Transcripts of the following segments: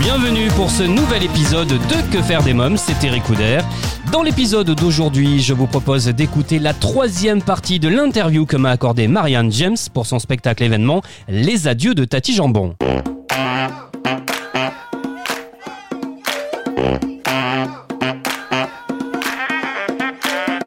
bienvenue pour ce nouvel épisode de Que faire des mômes, c'est Eric Couder. Dans l'épisode d'aujourd'hui, je vous propose d'écouter la troisième partie de l'interview que m'a accordé Marianne James pour son spectacle événement Les Adieux de Tati Jambon.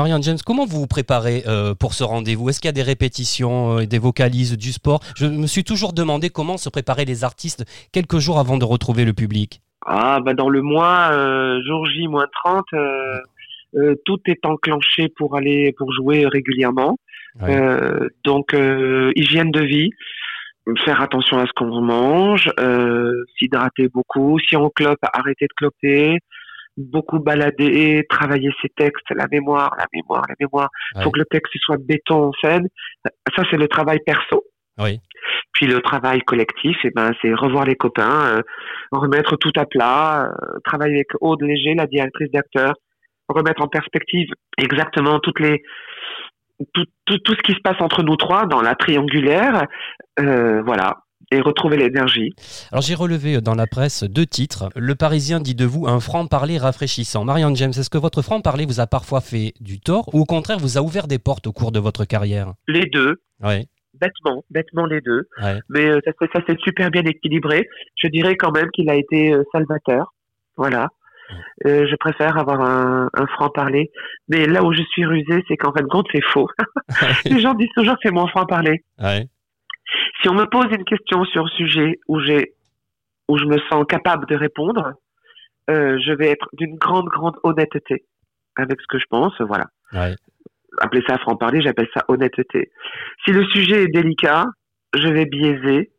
Marianne James, comment vous vous préparez euh, pour ce rendez-vous? Est-ce qu'il y a des répétitions, euh, des vocalises, du sport? Je me suis toujours demandé comment se préparaient les artistes quelques jours avant de retrouver le public. Ah, bah dans le mois, euh, jour J, moins 30, euh, euh, tout est enclenché pour aller, pour jouer régulièrement. Ouais. Donc, hygiène de vie, faire attention à ce qu'on mange, s'hydrater beaucoup. Si on clope, arrêter de cloper. Beaucoup balader, travailler ses textes, la mémoire, la mémoire, la mémoire. Ouais. Faut que le texte il soit béton en scène. Ça, c'est le travail perso. Oui. Puis le travail collectif, eh ben, c'est revoir les copains, euh, remettre tout à plat, euh, travailler avec Aude Léger, la directrice d'acteurs, remettre en perspective exactement toutes les tout, tout, tout ce qui se passe entre nous trois dans la triangulaire, euh, voilà, et retrouver l'énergie. Alors j'ai relevé dans la presse deux titres. Le Parisien dit de vous un franc-parler rafraîchissant. Marianne James, est-ce que votre franc-parler vous a parfois fait du tort ou au contraire vous a ouvert des portes au cours de votre carrière? Les deux, Oui. bêtement, bêtement les deux, Ouais. mais euh, ça, s'est- ça s'est super bien équilibré. Je dirais quand même qu'il a été euh, salvateur, voilà. Euh, je préfère avoir un, un franc-parler. Mais là où je suis rusé, c'est qu'en fin de compte, c'est faux. Les gens disent toujours que c'est mon franc-parler. Ouais. Si on me pose une question sur un sujet où j'ai, où je me sens capable de répondre, euh, je vais être d'une grande, grande honnêteté avec ce que je pense. Voilà. Ouais. Ça franc-parler, j'appelle ça honnêteté. Si le sujet est délicat, je vais biaiser.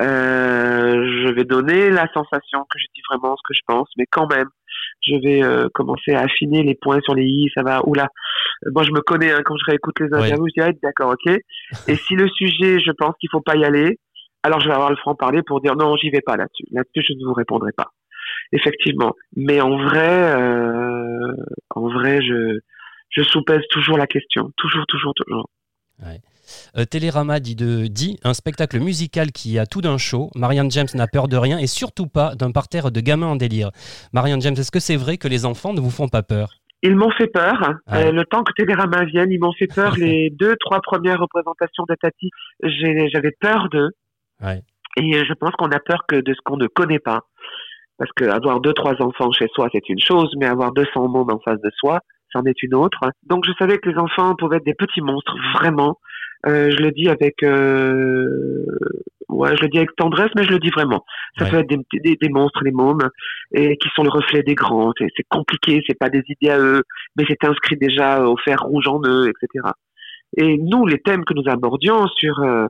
Euh, je vais donner la sensation que je dis vraiment ce que je pense, mais quand même, je vais euh, commencer à affiner les points sur les i. Ça va. Oula. Moi, je me connais hein, quand je réécoute les interviews. Je dis ah, d'accord, ok. Et si le sujet, je pense qu'il faut pas y aller, alors je vais avoir le franc parler pour dire non, j'y vais pas là-dessus. Là-dessus, je ne vous répondrai pas. Effectivement. Mais en vrai, euh, en vrai, je je soupèse toujours la question, toujours, toujours, toujours. Euh, Télérama dit de dit un spectacle musical qui a tout d'un show. Marianne James n'a peur de rien et surtout pas d'un parterre de gamins en délire. Marianne James, est-ce que c'est vrai que les enfants ne vous font pas peur? Ils m'ont fait peur. Ouais. Euh, le temps que Télérama vienne, ils m'ont fait peur. les deux, trois premières représentations de Tati, j'ai- j'avais peur d'eux. Ouais. Et je pense qu'on a peur que de ce qu'on ne connaît pas. Parce que avoir deux, trois enfants chez soi, c'est une chose, mais avoir 200 mômes en face de soi, c'en est une autre. Donc je savais que les enfants pouvaient être des petits monstres, vraiment. Euh, je le dis avec, euh... ouais, je le dis avec tendresse, mais je le dis vraiment. Ça Ouais. peut être des, des, des monstres, les mômes, et qui sont le reflet des grands. C'est c'est compliqué, c'est pas des idées à eux, mais c'est inscrit déjà au fer rouge en eux, etc. Et nous, les thèmes que nous abordions sur euh,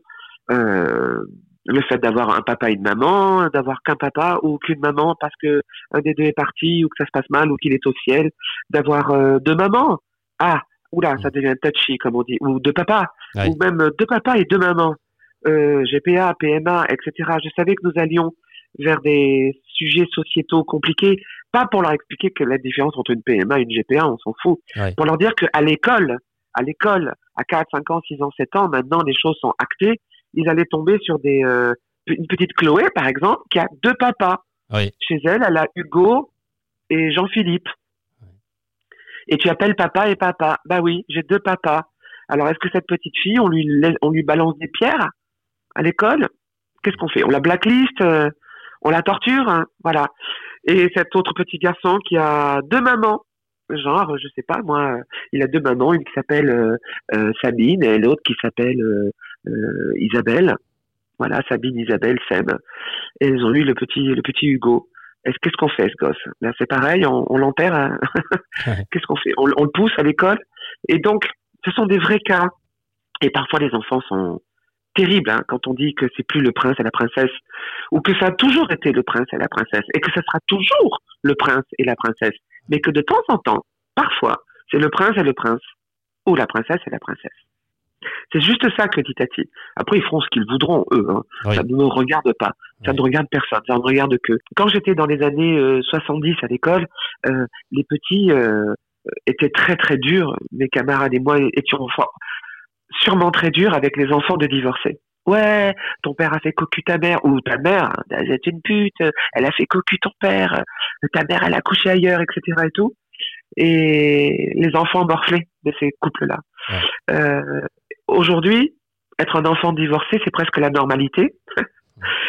euh, le fait d'avoir un papa et une maman, d'avoir qu'un papa ou qu'une maman parce que un des deux est parti ou que ça se passe mal ou qu'il est au ciel, d'avoir euh, deux mamans. Ah, oula, ça devient touchy comme on dit, ou deux papas, Ouais. ou même euh, deux papas et deux mamans. Euh, GPA, PMA, etc. Je savais que nous allions vers des sujets sociétaux compliqués, pas pour leur expliquer que la différence entre une PMA et une GPA, on s'en fout, Ouais. pour leur dire qu'à l'école, à l'école, à 4, 5 ans, 6 ans, 7 ans, maintenant les choses sont actées, ils allaient tomber sur des euh, une petite Chloé, par exemple, qui a deux papas. Oui. Chez elle, elle a Hugo et Jean-Philippe. Et tu appelles papa et papa. Bah oui, j'ai deux papas. Alors est-ce que cette petite fille, on lui on lui balance des pierres à l'école? Qu'est-ce qu'on fait? On la blacklist euh, On la torture hein Voilà. Et cet autre petit garçon qui a deux mamans, genre, je sais pas moi, euh, il a deux mamans, une qui s'appelle euh, euh, Sabine et l'autre qui s'appelle Isabelle. Voilà, Sabine, Isabelle, Seb. Et ils ont eu le petit, le petit Hugo. Est-ce qu'est-ce qu'on fait, ce gosse? Là, c'est pareil, on, on l'enterre. hein. Ouais. qu'est-ce qu'on fait? On, on le pousse à l'école. Et donc, ce sont des vrais cas. Et parfois, les enfants sont terribles hein, quand on dit que c'est plus le prince et la princesse, ou que ça a toujours été le prince et la princesse, et que ça sera toujours le prince et la princesse, mais que de temps en temps, parfois, c'est le prince et le prince. ou la princesse est la princesse. C'est juste ça que dit Tati. Après, ils feront ce qu'ils voudront, eux. Hein. Oui. Ça ne me regarde pas. Ça ne regarde personne. Ça ne regarde que. Quand j'étais dans les années euh, 70 à l'école, euh, les petits euh, étaient très très durs. Mes camarades et moi étions sûrement très durs avec les enfants de divorcés. Ouais, ton père a fait cocu ta mère, ou ta mère, hein, elle est une pute, elle a fait cocu ton père, ta mère elle a couché ailleurs, etc. et tout. Et les enfants morflés de ces couples-là. Ouais. Euh, Aujourd'hui, être un enfant divorcé, c'est presque la normalité.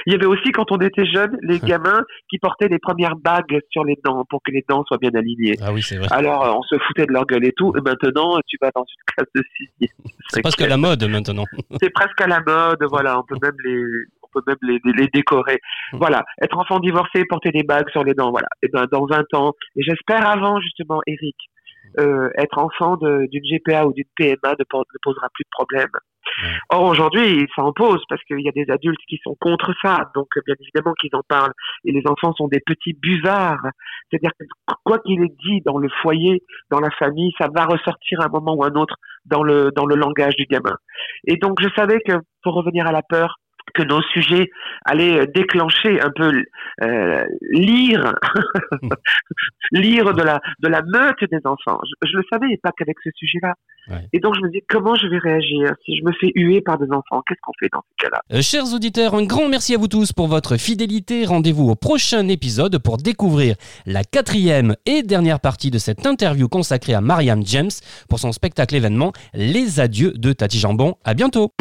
Il y avait aussi, quand on était jeune, les gamins qui portaient les premières bagues sur les dents pour que les dents soient bien alignées. Ah oui, c'est vrai. Alors, euh, on se foutait de leur gueule et tout. Et maintenant, tu vas dans une classe de sixième. C'est presque la mode maintenant. C'est presque à la mode, voilà. On peut même les, on peut même les, les décorer. Voilà. Être enfant divorcé, porter des bagues sur les dents, voilà. Et ben, dans 20 ans, et j'espère avant, justement, Eric, euh, être enfant d'une GPA ou d'une PMA ne, po- ne posera plus de problème. Or, aujourd'hui, ça en pose parce qu'il y a des adultes qui sont contre ça. Donc, bien évidemment qu'ils en parlent. Et les enfants sont des petits buvards. C'est-à-dire que quoi qu'il ait dit dans le foyer, dans la famille, ça va ressortir à un moment ou à un autre dans le, dans le langage du gamin. Et donc, je savais que, pour revenir à la peur, que nos sujets allaient déclencher un peu euh, lire lire de la de la meute des enfants. Je, je le savais et pas qu'avec ce sujet-là. Ouais. Et donc je me dis comment je vais réagir si je me fais huer par des enfants? Qu'est-ce qu'on fait dans ce cas-là? Euh, chers auditeurs, un grand merci à vous tous pour votre fidélité. Rendez-vous au prochain épisode pour découvrir la quatrième et dernière partie de cette interview consacrée à Mariam James pour son spectacle événement Les Adieux de Tati Jambon. À bientôt.